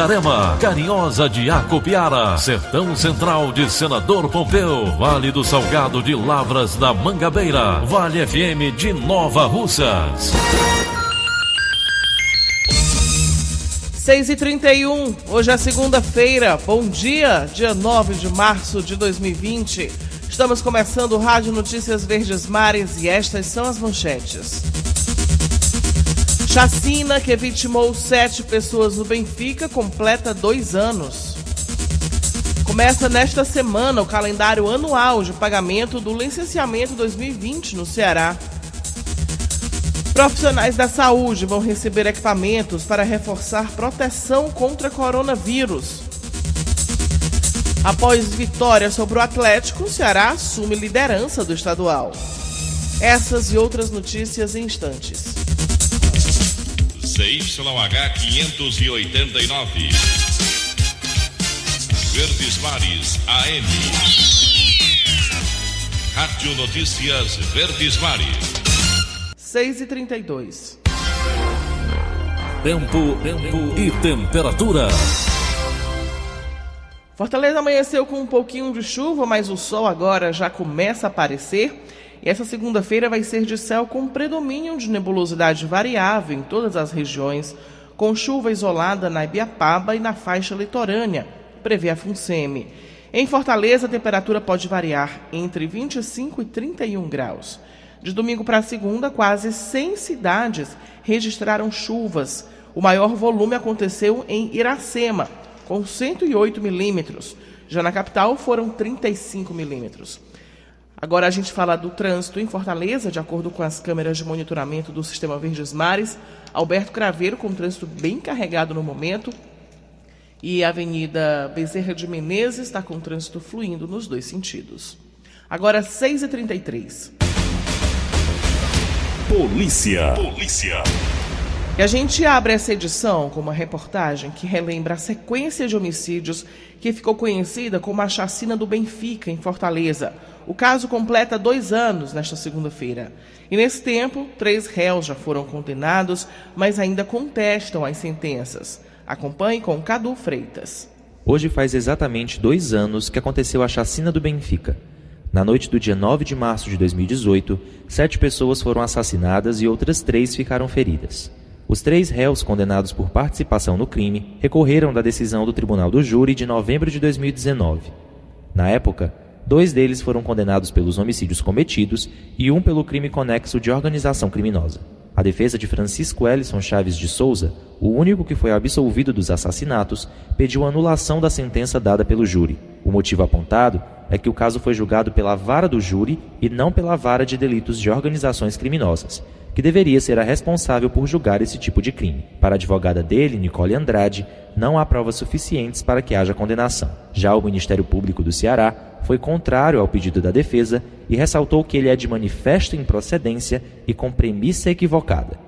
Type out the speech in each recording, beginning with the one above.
Itarema, Carinhosa de Acopiara, Sertão Central de Senador Pompeu, Vale do Salgado de Lavras da Mangabeira, Vale FM de Nova Russas. 6 e 31 hoje é segunda-feira, bom dia, dia 9 de março de 2020. Estamos começando o Rádio Notícias Verdes Mares e estas são as manchetes. Chacina que vitimou sete pessoas no Benfica completa dois anos. Começa nesta semana o calendário anual de pagamento do licenciamento 2020 no Ceará. Profissionais da saúde vão receber equipamentos para reforçar proteção contra coronavírus. Após vitória sobre o Atlético, o Ceará assume liderança do estadual. Essas e outras notícias em instantes. CYH 589. Verdes Mares AM. Rádio Notícias Verdes Mares. 6 e 32 Tempo, tempo e temperatura. Fortaleza amanheceu com um pouquinho de chuva, mas o sol agora já começa a aparecer. E essa segunda-feira vai ser de céu com predomínio de nebulosidade variável em todas as regiões, com chuva isolada na Ibiapaba e na faixa litorânea, prevê a FUNSEMI. Em Fortaleza, a temperatura pode variar entre 25 e 31 graus. De domingo para segunda, quase 100 cidades registraram chuvas. O maior volume aconteceu em Iracema, com 108 milímetros. Já na capital, foram 35 milímetros. Agora a gente fala do trânsito em Fortaleza, de acordo com as câmeras de monitoramento do Sistema Verdes Mares. Alberto Craveiro com trânsito bem carregado no momento. E a Avenida Bezerra de Menezes está com trânsito fluindo nos dois sentidos. Agora 6h33. Polícia. Polícia. E a gente abre essa edição com uma reportagem que relembra a sequência de homicídios que ficou conhecida como a chacina do Benfica, em Fortaleza. O caso completa dois anos nesta segunda-feira. E nesse tempo, três réus já foram condenados, mas ainda contestam as sentenças. Acompanhe com Cadu Freitas. Hoje faz exatamente dois anos que aconteceu a chacina do Benfica. Na noite do dia 9 de março de 2018, sete pessoas foram assassinadas e outras três ficaram feridas. Os três réus condenados por participação no crime recorreram da decisão do Tribunal do Júri de novembro de 2019. Na época, dois deles foram condenados pelos homicídios cometidos e um pelo crime conexo de organização criminosa. A defesa de Francisco Ellison Chaves de Souza, o único que foi absolvido dos assassinatos, pediu anulação da sentença dada pelo júri. O motivo apontado é que o caso foi julgado pela vara do júri e não pela vara de delitos de organizações criminosas, que deveria ser a responsável por julgar esse tipo de crime. Para a advogada dele, Nicole Andrade, não há provas suficientes para que haja condenação. Já o Ministério Público do Ceará foi contrário ao pedido da defesa e ressaltou que ele é de manifesta improcedência e com premissa equivocada.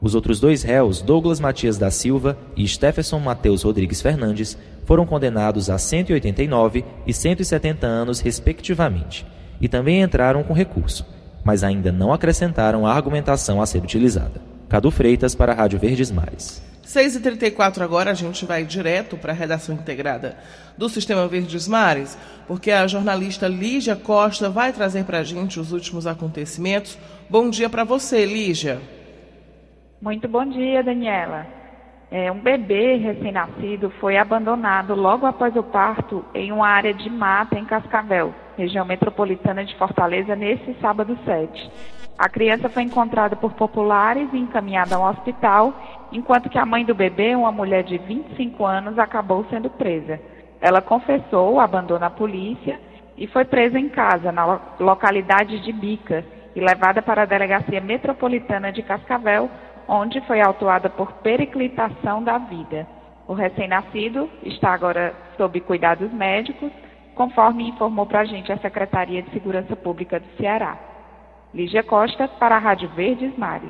Os outros dois réus, Douglas Matias da Silva e Stephenson Mateus Rodrigues Fernandes, foram condenados a 189 e 170 anos, respectivamente, e também entraram com recurso mas ainda não acrescentaram a argumentação a ser utilizada. Cadu Freitas para a Rádio Verdes Mares. 6h34 agora a gente vai direto para a redação integrada do Sistema Verdes Mares, porque a jornalista Lígia Costa vai trazer para a gente os últimos acontecimentos. Bom dia para você, Lígia. Muito bom dia, Daniela. É, um bebê recém-nascido foi abandonado logo após o parto em uma área de mata em Cascavel região metropolitana de Fortaleza, nesse sábado 7. A criança foi encontrada por populares e encaminhada ao hospital, enquanto que a mãe do bebê, uma mulher de 25 anos, acabou sendo presa. Ela confessou o abandono à polícia e foi presa em casa, na localidade de Bica, e levada para a Delegacia Metropolitana de Cascavel, onde foi autuada por periclitação da vida. O recém-nascido está agora sob cuidados médicos, conforme informou para a gente a Secretaria de Segurança Pública do Ceará. Lígia Costa, para a Rádio Verdes Mares.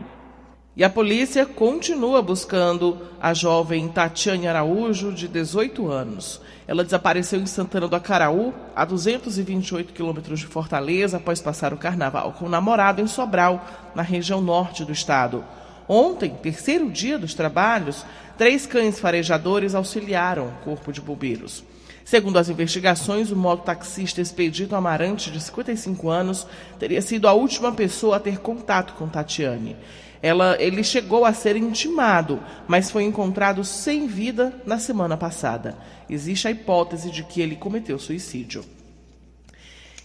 E a polícia continua buscando a jovem Tatiane Araújo, de 18 anos. Ela desapareceu em Santana do Acaraú, a 228 quilômetros de Fortaleza, após passar o carnaval com o namorado em Sobral, na região norte do estado. Ontem, terceiro dia dos trabalhos, três cães farejadores auxiliaram o corpo de bombeiros. Segundo as investigações, o mototaxista Expedito Amarante, de 55 anos, teria sido a última pessoa a ter contato com Tatiane. Ela, ele chegou a ser intimado, mas foi encontrado sem vida na semana passada. Existe a hipótese de que ele cometeu suicídio.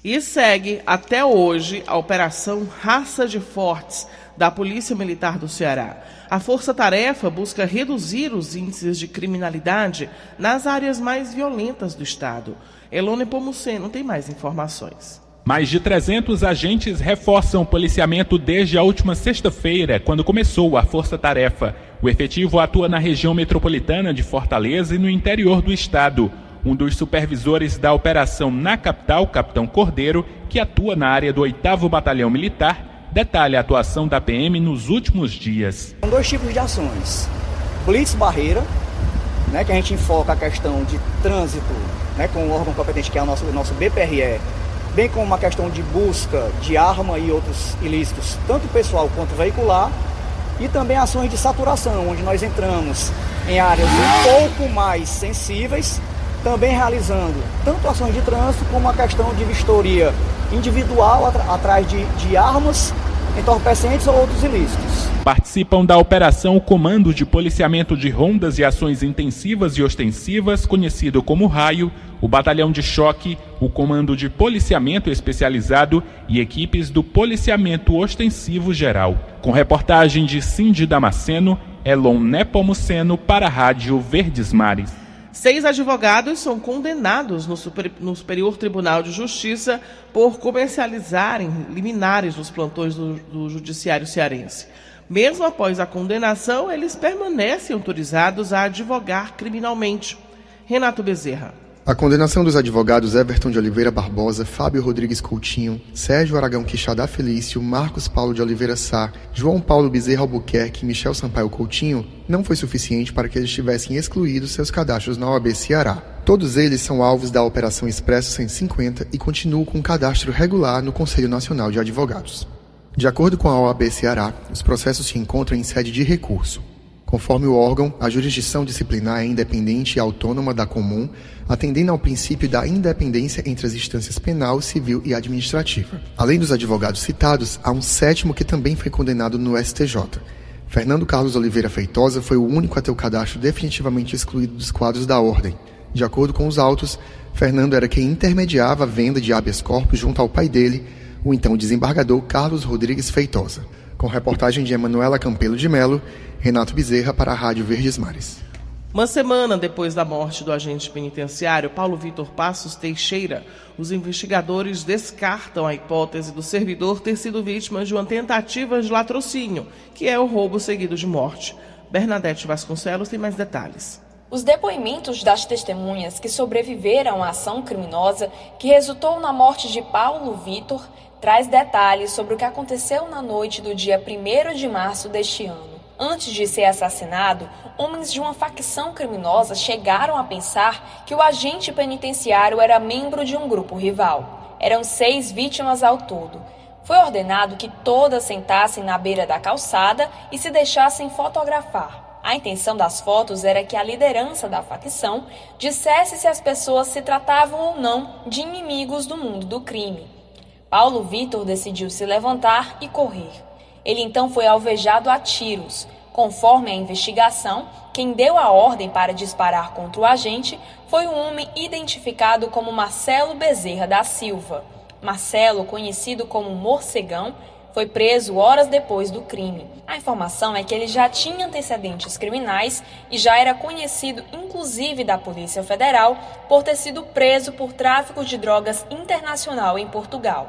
E segue até hoje a Operação Raça de Fortes da Polícia Militar do Ceará. A força-tarefa busca reduzir os índices de criminalidade nas áreas mais violentas do Estado. Elone Pomuceno tem mais informações. Mais de 300 agentes reforçam o policiamento desde a última sexta-feira, quando começou a força-tarefa. O efetivo atua na região metropolitana de Fortaleza e no interior do estado. Um dos supervisores da operação na capital, Capitão Cordeiro, que atua na área do 8 Batalhão Militar, detalha a atuação da PM nos últimos dias. São dois tipos de ações. Blitz Barreira, né, que a gente enfoca a questão de trânsito né, com o órgão competente, que é o nosso, nosso BPRE, bem como uma questão de busca de arma e outros ilícitos, tanto pessoal quanto veicular, e também ações de saturação, onde nós entramos em áreas um pouco mais sensíveis, também realizando tanto ações de trânsito como a questão de vistoria individual atrás de, de armas entorpecentes ou outros ilícitos. Participam da operação Comando de Policiamento de Rondas e Ações Intensivas e Ostensivas, conhecido como Raio, o Batalhão de Choque, o Comando de Policiamento Especializado e equipes do Policiamento Ostensivo Geral. Com reportagem de Cindy Damasceno, Elon Nepomuceno para a Rádio Verdes Mares. Seis advogados são condenados no, Super, no, Superior Tribunal de Justiça por comercializarem liminares nos plantões do, do Judiciário Cearense. Mesmo após a condenação, eles permanecem autorizados a advogar criminalmente. Renato Bezerra. A condenação dos advogados Everton de Oliveira Barbosa, Fábio Rodrigues Coutinho, Sérgio Aragão Quixadá Felício, Marcos Paulo de Oliveira Sá, João Paulo Bezerra Albuquerque e Michel Sampaio Coutinho não foi suficiente para que eles tivessem excluído seus cadastros na OAB Ceará. Todos eles são alvos da Operação Expresso 150 e continuam com cadastro regular no Conselho Nacional de Advogados. De acordo com a OAB Ceará, os processos se encontram em sede de recurso. Conforme o órgão, a jurisdição disciplinar é independente e autônoma da comum, atendendo ao princípio da independência entre as instâncias penal, civil e administrativa. Além dos advogados citados, há um sétimo que também foi condenado no STJ. Fernando Carlos Oliveira Feitosa foi o único a ter o cadastro definitivamente excluído dos quadros da ordem. De acordo com os autos, Fernando era quem intermediava a venda de habeas corpus junto ao pai dele, o então desembargador Carlos Rodrigues Feitosa. Com reportagem de Emanuela Campelo de Melo, Renato Bezerra para a Rádio Verdes Mares. Uma semana depois da morte do agente penitenciário Paulo Vitor Passos Teixeira, os investigadores descartam a hipótese do servidor ter sido vítima de uma tentativa de latrocínio, que é o roubo seguido de morte. Bernadette Vasconcelos tem mais detalhes. Os depoimentos das testemunhas que sobreviveram à ação criminosa que resultou na morte de Paulo Vitor traz detalhes sobre o que aconteceu na noite do dia 1 de março deste ano. Antes de ser assassinado, homens de uma facção criminosa chegaram a pensar que o agente penitenciário era membro de um grupo rival. Eram seis vítimas ao todo. Foi ordenado que todas sentassem na beira da calçada e se deixassem fotografar. A intenção das fotos era que a liderança da facção dissesse se as pessoas se tratavam ou não de inimigos do mundo do crime. Paulo Vitor decidiu se levantar e correr. Ele então foi alvejado a tiros. Conforme a investigação, quem deu a ordem para disparar contra o agente foi um homem identificado como Marcelo Bezerra da Silva. Marcelo, conhecido como Morcegão, Foi preso horas depois do crime. A informação é que ele já tinha antecedentes criminais e já era conhecido, inclusive da Polícia Federal, por ter sido preso por tráfico de drogas internacional em Portugal.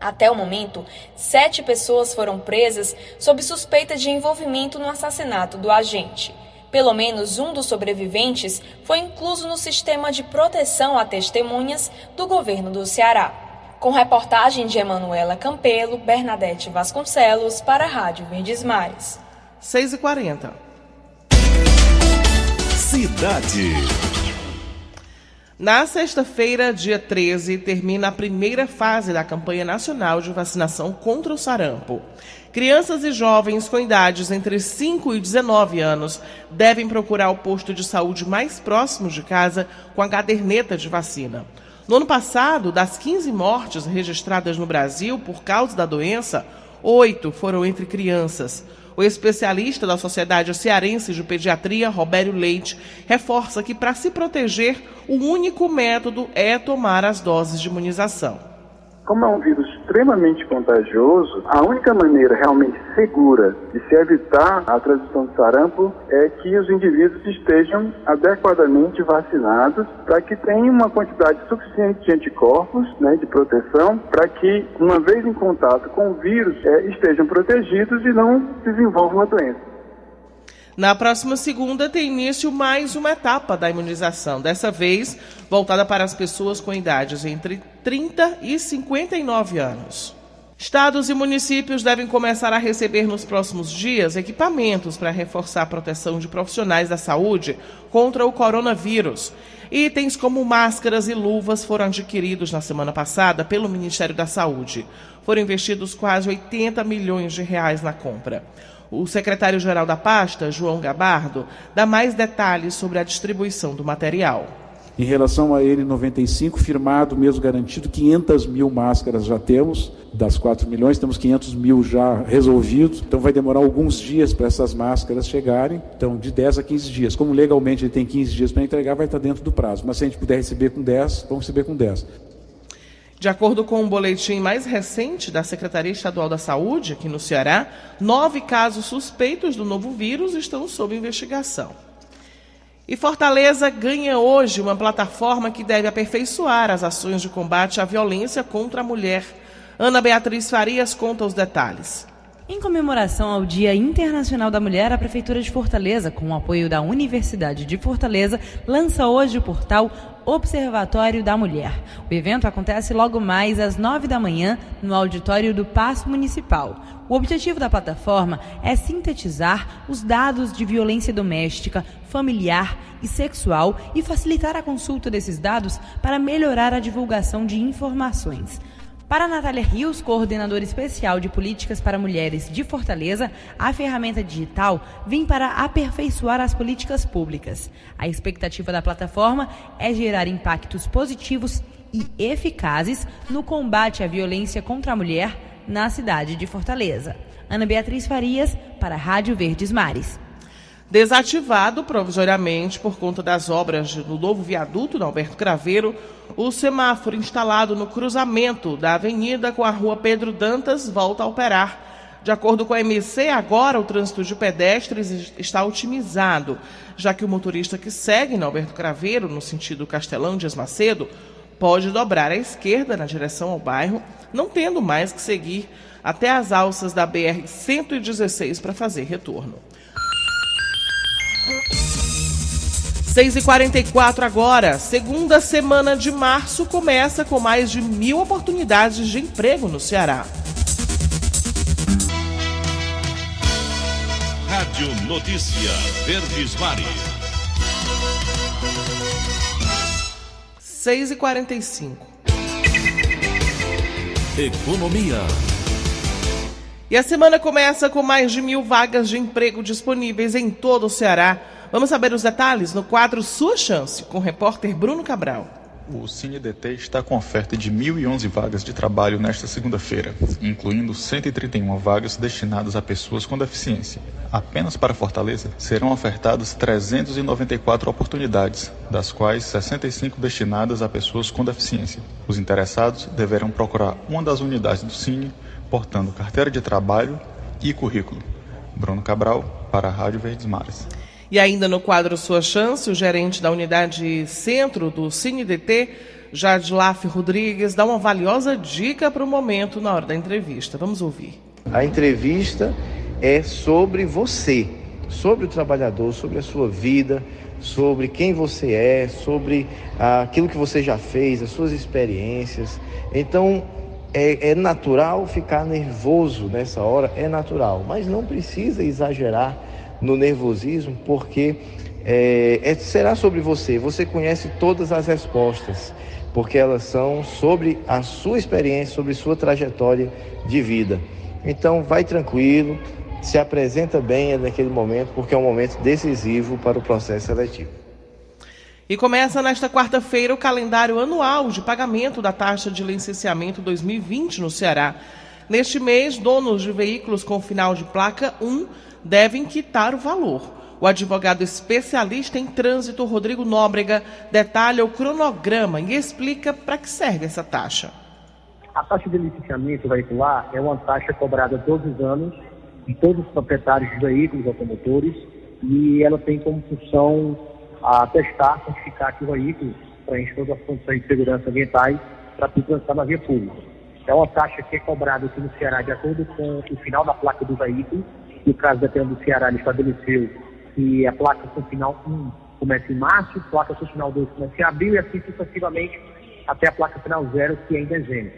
Até o momento, sete pessoas foram presas sob suspeita de envolvimento no assassinato do agente. Pelo menos um dos sobreviventes foi incluso no sistema de proteção a testemunhas do governo do Ceará. Com reportagem de Emanuela Campelo, Bernadette Vasconcelos, para a Rádio Verdes Mares. 6h40. Cidade. Na sexta-feira, dia 13, termina a primeira fase da campanha nacional de vacinação contra o sarampo. Crianças e jovens com idades entre 5 e 19 anos devem procurar o posto de saúde mais próximo de casa com a caderneta de vacina. No ano passado, das 15 mortes registradas no Brasil por causa da doença, oito foram entre crianças. O especialista da Sociedade Cearense de Pediatria, Robério Leite, reforça que para se proteger, o único método é tomar as doses de imunização. Como é um vírus extremamente contagioso, a única maneira realmente segura de se evitar a transmissão de sarampo é que os indivíduos estejam adequadamente vacinados para que tenham uma quantidade suficiente de anticorpos né, de proteção para que, uma vez em contato com o vírus, é, estejam protegidos e não desenvolvam a doença. Na próxima segunda tem início mais uma etapa da imunização, dessa vez voltada para as pessoas com idades entre 30 e 59 anos. Estados e municípios devem começar a receber nos próximos dias equipamentos para reforçar a proteção de profissionais da saúde contra o coronavírus. Itens como máscaras e luvas foram adquiridos na semana passada pelo Ministério da Saúde. Foram investidos quase 80 milhões de reais na compra. O secretário-geral da pasta, João Gabardo, dá mais detalhes sobre a distribuição do material. Em relação a N95, firmado, mesmo garantido, 500 mil máscaras já temos, das 4 milhões, temos 500 mil já resolvidos, então vai demorar alguns dias para essas máscaras chegarem, então de 10 a 15 dias. Como legalmente ele tem 15 dias para entregar, vai estar dentro do prazo, mas se a gente puder receber com 10, vamos receber com 10. De acordo com um boletim mais recente da Secretaria Estadual da Saúde, aqui no Ceará, nove casos suspeitos do novo vírus estão sob investigação. E Fortaleza ganha hoje uma plataforma que deve aperfeiçoar as ações de combate à violência contra a mulher. Ana Beatriz Farias conta os detalhes. Em comemoração ao Dia Internacional da Mulher, a Prefeitura de Fortaleza, com o apoio da Universidade de Fortaleza, lança hoje o portal Observatório da Mulher. O evento acontece logo mais às nove da manhã no auditório do Paço Municipal. O objetivo da plataforma é sintetizar os dados de violência doméstica, familiar e sexual e facilitar a consulta desses dados para melhorar a divulgação de informações. Para Natália Rios, coordenadora especial de políticas para mulheres de Fortaleza, a ferramenta digital vem para aperfeiçoar as políticas públicas. A expectativa da plataforma é gerar impactos positivos e eficazes no combate à violência contra a mulher na cidade de Fortaleza. Ana Beatriz Farias, para a Rádio Verdes Mares. Desativado provisoriamente por conta das obras do novo viaduto da Alberto Craveiro, o semáforo instalado no cruzamento da avenida com a rua Pedro Dantas volta a operar. De acordo com a MC, agora o trânsito de pedestres está otimizado, já que o motorista que segue na Alberto Craveiro, no sentido Castelão de Macedo, pode dobrar à esquerda na direção ao bairro, não tendo mais que seguir até as alças da BR-116 para fazer retorno. 6h44 agora. Segunda semana de março começa com mais de mil oportunidades de emprego no Ceará. Rádio Notícia Verdes Mares. 6h45. Economia. E a semana começa com mais de mil vagas de emprego disponíveis em todo o Ceará. Vamos saber os detalhes no quadro Sua Chance, com o repórter Bruno Cabral. O CineDT está com oferta de 1.011 vagas de trabalho nesta segunda-feira, incluindo 131 vagas destinadas a pessoas com deficiência. Apenas para Fortaleza serão ofertadas 394 oportunidades, das quais 65 destinadas a pessoas com deficiência. Os interessados deverão procurar uma das unidades do Cine portando carteira de trabalho e currículo. Bruno Cabral, para a Rádio Verdes Mares. E ainda no quadro Sua Chance, o gerente da unidade Centro do CineDT, Jadlaf Rodrigues, dá uma valiosa dica para o momento na hora da entrevista. Vamos ouvir. A entrevista é sobre você, sobre o trabalhador, sobre a sua vida, sobre quem você é, sobre aquilo que você já fez, as suas experiências. Então, é, é, natural ficar nervoso nessa hora, é natural, mas não precisa exagerar no nervosismo, porque é, é, será sobre você. Você conhece todas as respostas, porque elas são sobre a sua experiência, sobre sua trajetória de vida. Então, vai tranquilo, se apresenta bem naquele momento, porque é um momento decisivo para o processo seletivo. E começa nesta quarta-feira o calendário anual de pagamento da taxa de licenciamento 2020 no Ceará. Neste mês, donos de veículos com final de placa 1 devem quitar o valor. O advogado especialista em trânsito, Rodrigo Nóbrega, detalha o cronograma e explica para que serve essa taxa. A taxa de licenciamento veicular é uma taxa cobrada todos os anos de todos os proprietários de veículos automotores e ela tem como função a testar, certificar que o veículo preenche todas as condições de segurança ambientais para transitar na via pública. É uma taxa que é cobrada aqui no Ceará de acordo com o final da placa do veículo. No caso da do Ceará, ele estabeleceu que a placa com final 1 começa em março, a placa com final 2 começa em abril e assim sucessivamente até a placa final 0, que é em dezembro.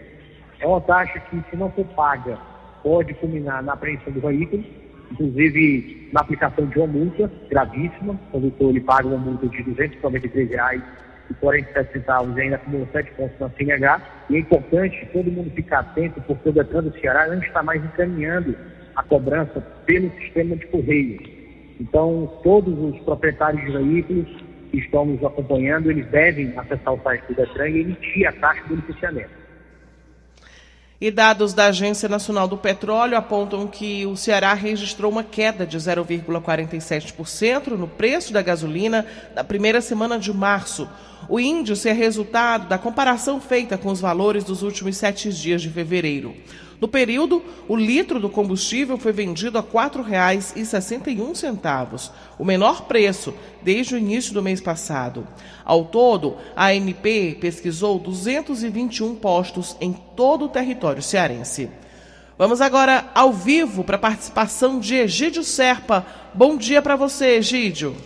É uma taxa que, se não for paga pode culminar na apreensão do veículo, inclusive na aplicação de uma multa gravíssima. O condutor ele paga uma multa de 293 reais e 47 centavos ainda acumula 7 pontos na CNH. E é importante todo mundo ficar atento, porque o Detran do Ceará não está mais encaminhando a cobrança pelo sistema de correio. Então, todos os proprietários de veículos que estão nos acompanhando, eles devem acessar o site do Detran e emitir a taxa do licenciamento. E dados da Agência Nacional do Petróleo apontam que o Ceará registrou uma queda de 0,47% no preço da gasolina na primeira semana de março. O índice é resultado da comparação feita com os valores dos últimos sete dias de fevereiro. No período, o litro do combustível foi vendido a R$ 4,61, o menor preço desde o início do mês passado. Ao todo, a ANP pesquisou 221 postos em todo o território cearense. Vamos agora ao vivo para a participação de Egídio Serpa. Bom dia para você, Egídio.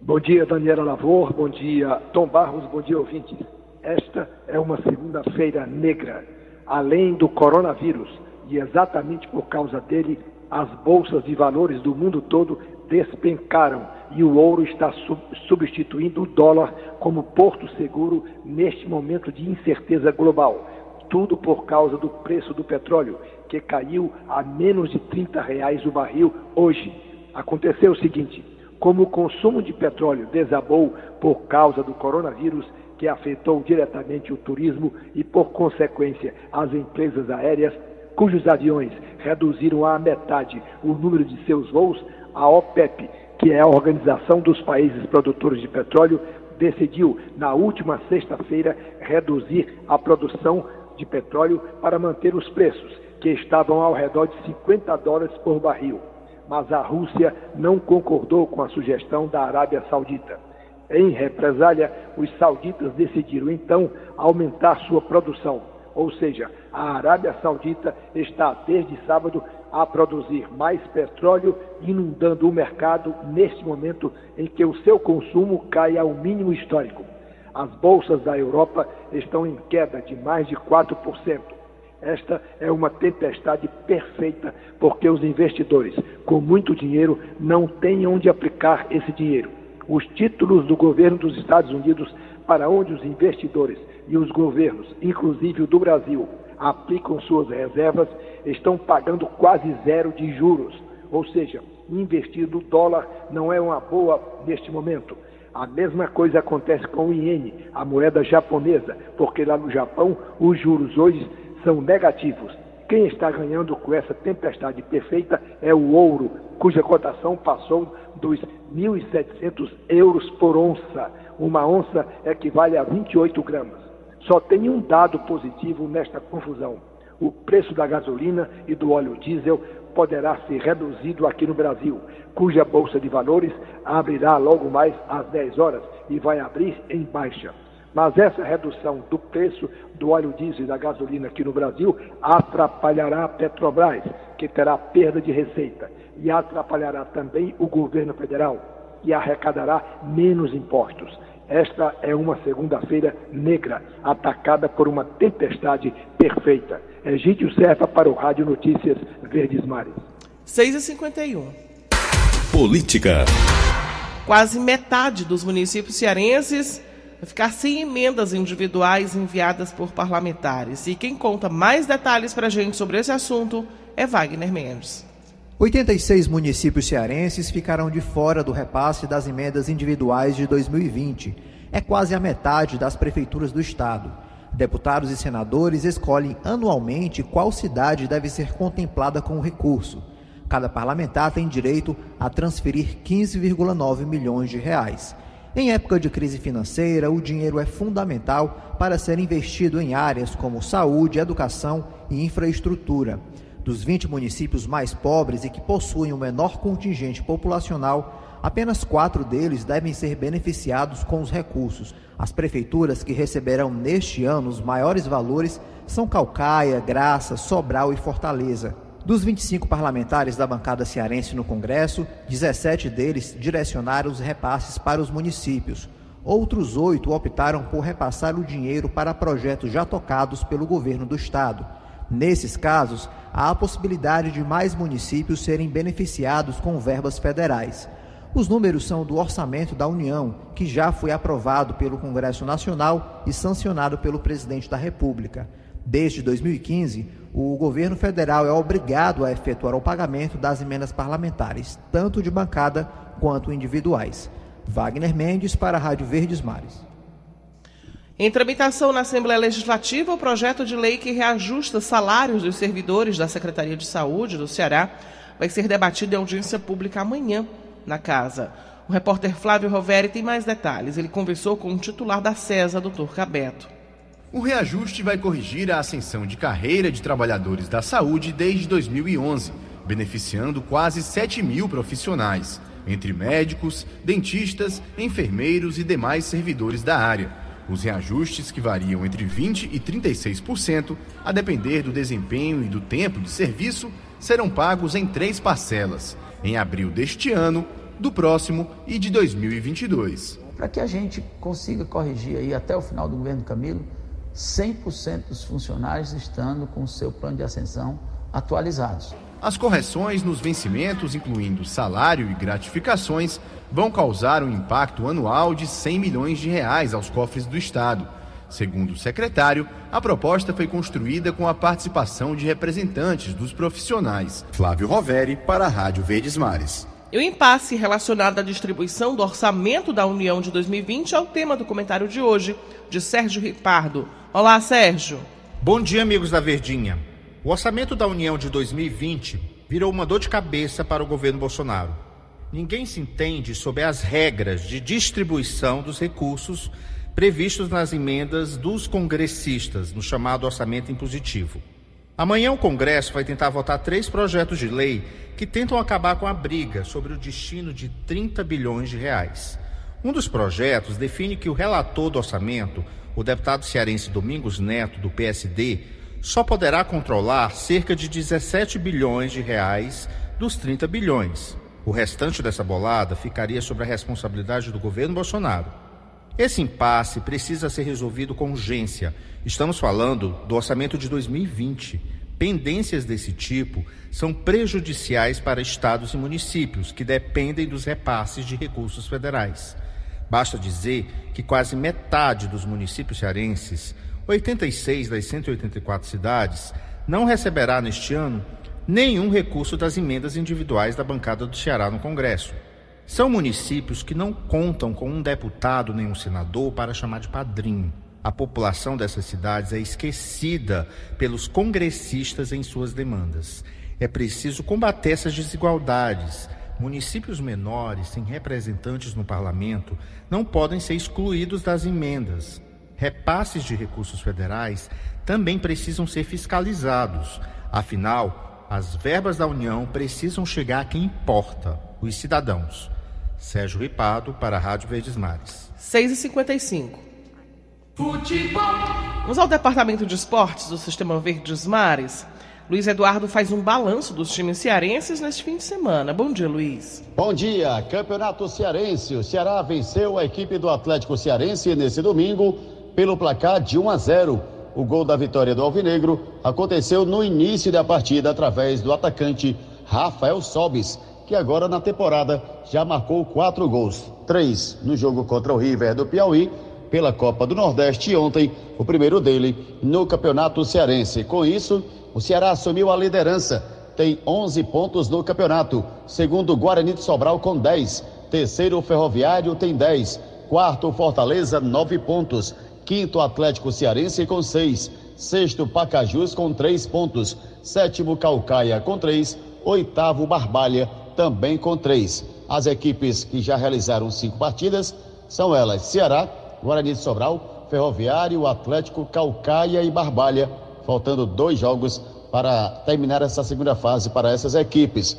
Bom dia, Daniela Lavor. Bom dia, Tom Barros. Bom dia, ouvintes. Esta é uma segunda-feira negra além do coronavírus, e exatamente por causa dele, as bolsas de valores do mundo todo despencaram e o ouro está sub substituindo o dólar como porto seguro neste momento de incerteza global. Tudo por causa do preço do petróleo, que caiu a menos de 30 reais o barril hoje. Aconteceu o seguinte: como o consumo de petróleo desabou por causa do coronavírus, que afetou diretamente o turismo e, por consequência, as empresas aéreas, cujos aviões reduziram à metade o número de seus voos, a OPEP, que é a Organização dos Países Produtores de Petróleo, decidiu, na última sexta-feira, reduzir a produção de petróleo para manter os preços, que estavam ao redor de 50 dólares por barril. Mas a Rússia não concordou com a sugestão da Arábia Saudita. Em represália, os sauditas decidiram então aumentar sua produção, ou seja, a Arábia Saudita está desde sábado a produzir mais petróleo, inundando o mercado neste momento em que o seu consumo cai ao mínimo histórico. As bolsas da Europa estão em queda de mais de 4%. Esta é uma tempestade perfeita porque os investidores com muito dinheiro não têm onde aplicar esse dinheiro os títulos do governo dos Estados Unidos para onde os investidores e os governos, inclusive o do Brasil, aplicam suas reservas, estão pagando quase zero de juros. Ou seja, investir no dólar não é uma boa neste momento. A mesma coisa acontece com o iene, a moeda japonesa, porque lá no Japão os juros hoje são negativos. Quem está ganhando com essa tempestade perfeita é o ouro, cuja cotação passou dos 1.700 euros por onça. Uma onça equivale a 28 gramas. Só tem um dado positivo nesta confusão. O preço da gasolina e do óleo diesel poderá ser reduzido aqui no Brasil, cuja Bolsa de Valores abrirá logo mais às 10 horas e vai abrir em baixa. Mas essa redução do preço do óleo diesel e da gasolina aqui no Brasil atrapalhará a Petrobras, que terá perda de receita, e atrapalhará também o governo federal, e arrecadará menos impostos. Esta é uma segunda-feira negra, atacada por uma tempestade perfeita. Egídio Serpa para o Rádio Notícias Verdes Mares. 6h51. Política. Quase metade dos municípios cearenses ficar sem emendas individuais enviadas por parlamentares. E quem conta mais detalhes para a gente sobre esse assunto é Wagner Mendes. 86 municípios cearenses ficarão de fora do repasse das emendas individuais de 2020. É quase a metade das prefeituras do estado. Deputados e senadores escolhem anualmente qual cidade deve ser contemplada com o recurso. Cada parlamentar tem direito a transferir 15,9 milhões de reais. Em época de crise financeira, o dinheiro é fundamental para ser investido em áreas como saúde, educação e infraestrutura. Dos 20 municípios mais pobres e que possuem o menor contingente populacional, apenas quatro deles devem ser beneficiados com os recursos. As prefeituras que receberão neste ano os maiores valores são Calcaia, Graça, Sobral e Fortaleza. Dos 25 parlamentares da bancada cearense no Congresso, 17 deles direcionaram os repasses para os municípios. Outros oito optaram por repassar o dinheiro para projetos já tocados pelo governo do estado. Nesses casos, há a possibilidade de mais municípios serem beneficiados com verbas federais. Os números são do orçamento da União, que já foi aprovado pelo Congresso Nacional e sancionado pelo presidente da República. Desde 2015, o governo federal é obrigado a efetuar o pagamento das emendas parlamentares, tanto de bancada quanto individuais. Wagner Mendes para a Rádio Verdes Mares. Em tramitação na Assembleia Legislativa, o projeto de lei que reajusta salários dos servidores da Secretaria de Saúde do Ceará vai ser debatido em audiência pública amanhã na casa. O repórter Flávio Roveri tem mais detalhes. Ele conversou com o titular da CESA, Dr. Cabeto. O reajuste vai corrigir a ascensão de carreira de trabalhadores da saúde desde 2011, beneficiando quase 7 mil profissionais, entre médicos, dentistas, enfermeiros e demais servidores da área. Os reajustes, que variam entre 20% e 36%, a depender do desempenho e do tempo de serviço, serão pagos em três parcelas, em abril deste ano, do próximo e de 2022. Para que a gente consiga corrigir aí até o final do governo Camilo, 100% dos funcionários estando com o seu plano de ascensão atualizados. As correções nos vencimentos, incluindo salário e gratificações, vão causar um impacto anual de 100 milhões de reais aos cofres do Estado. Segundo o secretário, a proposta foi construída com a participação de representantes dos profissionais. Flávio Roveri, para a Rádio Verdes Mares. E o impasse relacionado à distribuição do orçamento da União de 2020 é o tema do comentário de hoje, de Sérgio Ripardo. Olá, Sérgio. Bom dia, amigos da Verdinha. O orçamento da União de 2020 virou uma dor de cabeça para o governo Bolsonaro. Ninguém se entende sobre as regras de distribuição dos recursos previstos nas emendas dos congressistas no chamado orçamento impositivo. Amanhã o Congresso vai tentar votar três projetos de lei que tentam acabar com a briga sobre o destino de 30 bilhões de reais. Um dos projetos define que o relator do orçamento, o deputado cearense Domingos Neto, do PSD, só poderá controlar cerca de 17 bilhões de reais dos 30 bilhões. O restante dessa bolada ficaria sob a responsabilidade do governo Bolsonaro. Esse impasse precisa ser resolvido com urgência. Estamos falando do orçamento de 2020. Pendências desse tipo são prejudiciais para estados e municípios que dependem dos repasses de recursos federais. Basta dizer que quase metade dos municípios cearenses 86 das 184 cidades não receberá neste ano nenhum recurso das emendas individuais da bancada do Ceará no Congresso. São municípios que não contam com um deputado nem um senador para chamar de padrinho. A população dessas cidades é esquecida pelos congressistas em suas demandas. É preciso combater essas desigualdades. Municípios menores, sem representantes no parlamento, não podem ser excluídos das emendas. Repasses de recursos federais também precisam ser fiscalizados. Afinal, as verbas da União precisam chegar a quem importa, os cidadãos. Sérgio Ripado, para a Rádio Verdes Mares. 6h55. Futebol. Vamos ao departamento de esportes do Sistema Verdes Mares. Luiz Eduardo faz um balanço dos times cearenses neste fim de semana. Bom dia, Luiz. Bom dia. Campeonato Cearense. O Ceará venceu a equipe do Atlético Cearense nesse domingo pelo placar de 1 a 0. O gol da vitória do Alvinegro aconteceu no início da partida através do atacante Rafael Sobis, que agora na temporada já marcou quatro gols. Três no jogo contra o River do Piauí pela Copa do Nordeste e ontem o primeiro dele no Campeonato Cearense. Com isso, o Ceará assumiu a liderança, tem 11 pontos no campeonato. Segundo, Guarani de Sobral com 10. Terceiro, Ferroviário tem 10. Quarto, Fortaleza, 9 pontos. Quinto, Atlético Cearense com 6. Sexto, Pacajus com 3 pontos. Sétimo, Calcaia com 3. Oitavo, Barbalha também com 3. As equipes que já realizaram cinco partidas são elas: Ceará, Guarani de Sobral, Ferroviário, Atlético, Calcaia e Barbalha faltando dois jogos para terminar essa segunda fase para essas equipes.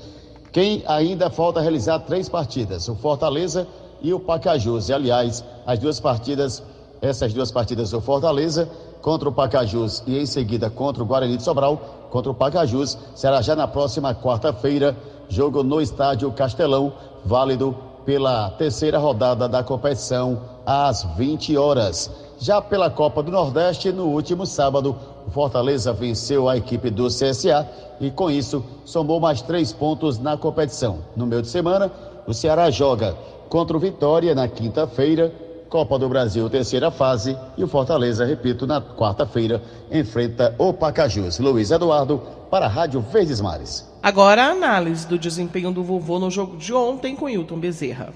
Quem ainda falta realizar três partidas, o Fortaleza e o Pacajus. E, aliás, as duas partidas, essas duas partidas do Fortaleza contra o Pacajus e em seguida contra o Guarani de Sobral, contra o Pacajus, será já na próxima quarta-feira, jogo no estádio Castelão, válido pela terceira rodada da competição às 20 horas. Já pela Copa do Nordeste, no último sábado, o Fortaleza venceu a equipe do CSA e, com isso, somou mais três pontos na competição. No meio de semana, o Ceará joga contra o Vitória na quinta-feira, Copa do Brasil, terceira fase, e o Fortaleza, repito, na quarta-feira, enfrenta o Pacajus. Luiz Eduardo, para a Rádio Verdes Mares. Agora a análise do desempenho do vovô no jogo de ontem com Hilton Bezerra.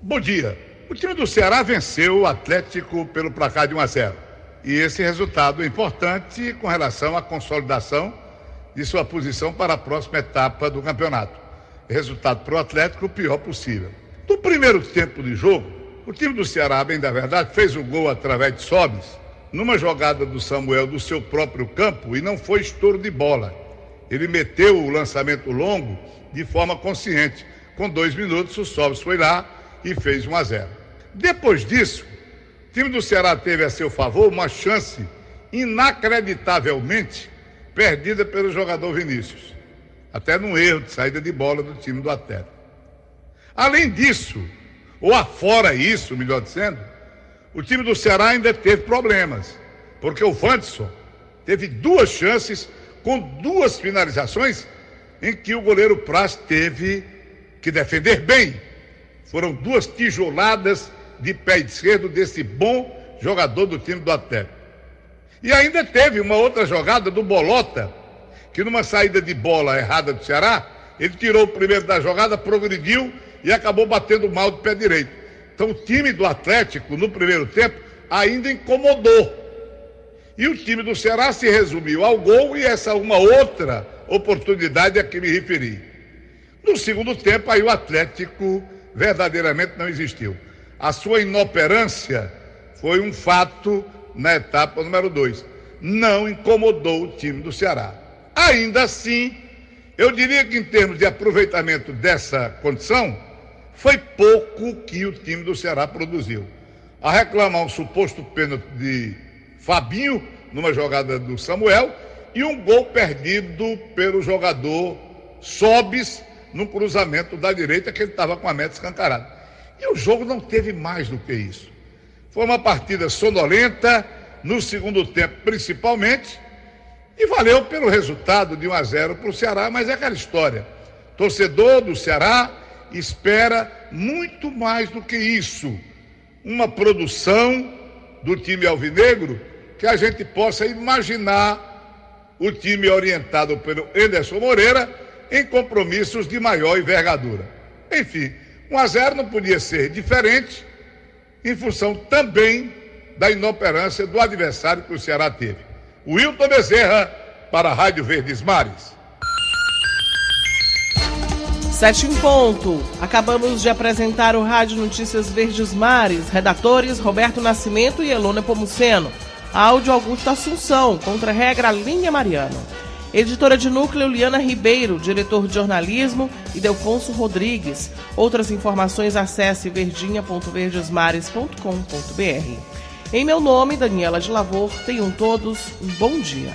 Bom dia. O time do Ceará venceu o Atlético pelo placar de 1 a 0. E esse resultado é importante com relação à consolidação de sua posição para a próxima etapa do campeonato. Resultado para o Atlético o pior possível. No primeiro tempo de jogo, o time do Ceará, bem da verdade, fez o gol através de Sobis, numa jogada do Samuel do seu próprio campo e não foi estouro de bola. Ele meteu o lançamento longo de forma consciente. Com dois minutos, o Sobis foi lá e fez 1 a 0. Depois disso, time do Ceará teve a seu favor uma chance inacreditavelmente perdida pelo jogador Vinícius, até num erro de saída de bola do time do Atlético. Além disso, ou afora isso, melhor dizendo, o time do Ceará ainda teve problemas, porque o Vanderson teve duas chances com duas finalizações em que o goleiro Praz teve que defender bem. Foram duas tijoladas de pé esquerdo desse bom jogador do time do Atlético. E ainda teve uma outra jogada do Bolota, que numa saída de bola errada do Ceará, ele tirou o primeiro da jogada, progrediu e acabou batendo mal do pé direito. Então o time do Atlético, no primeiro tempo, ainda incomodou. E o time do Ceará se resumiu ao gol e essa uma outra oportunidade a que me referi. No segundo tempo, aí o Atlético verdadeiramente não existiu. A sua inoperância foi um fato na etapa número 2. Não incomodou o time do Ceará. Ainda assim, eu diria que em termos de aproveitamento dessa condição, foi pouco que o time do Ceará produziu. A reclamar um suposto pênalti de Fabinho, numa jogada do Samuel, e um gol perdido pelo jogador Sobis, num cruzamento da direita, que ele estava com a meta escancarada. E o jogo não teve mais do que isso. Foi uma partida sonolenta, no segundo tempo principalmente, e valeu pelo resultado de 1 a 0 para o Ceará, mas é aquela história. Torcedor do Ceará espera muito mais do que isso. Uma produção do time alvinegro que a gente possa imaginar o time orientado pelo Anderson Moreira em compromissos de maior envergadura. Enfim, 1 a 0 não podia ser diferente, em função também da inoperância do adversário que o Ceará teve. Wilton Bezerra, para a Rádio Verdes Mares. Sete em ponto. Acabamos de apresentar o Rádio Notícias Verdes Mares. Redatores Roberto Nascimento e Elona Pomuceno. Áudio Augusto Assunção, contra regra Linha Mariano. Editora de núcleo Liana Ribeiro, diretor de jornalismo e Delfonso Rodrigues. Outras informações acesse verdinha.verdesmares.com.br. Em meu nome, Daniela de Lavor, tenham todos um bom dia.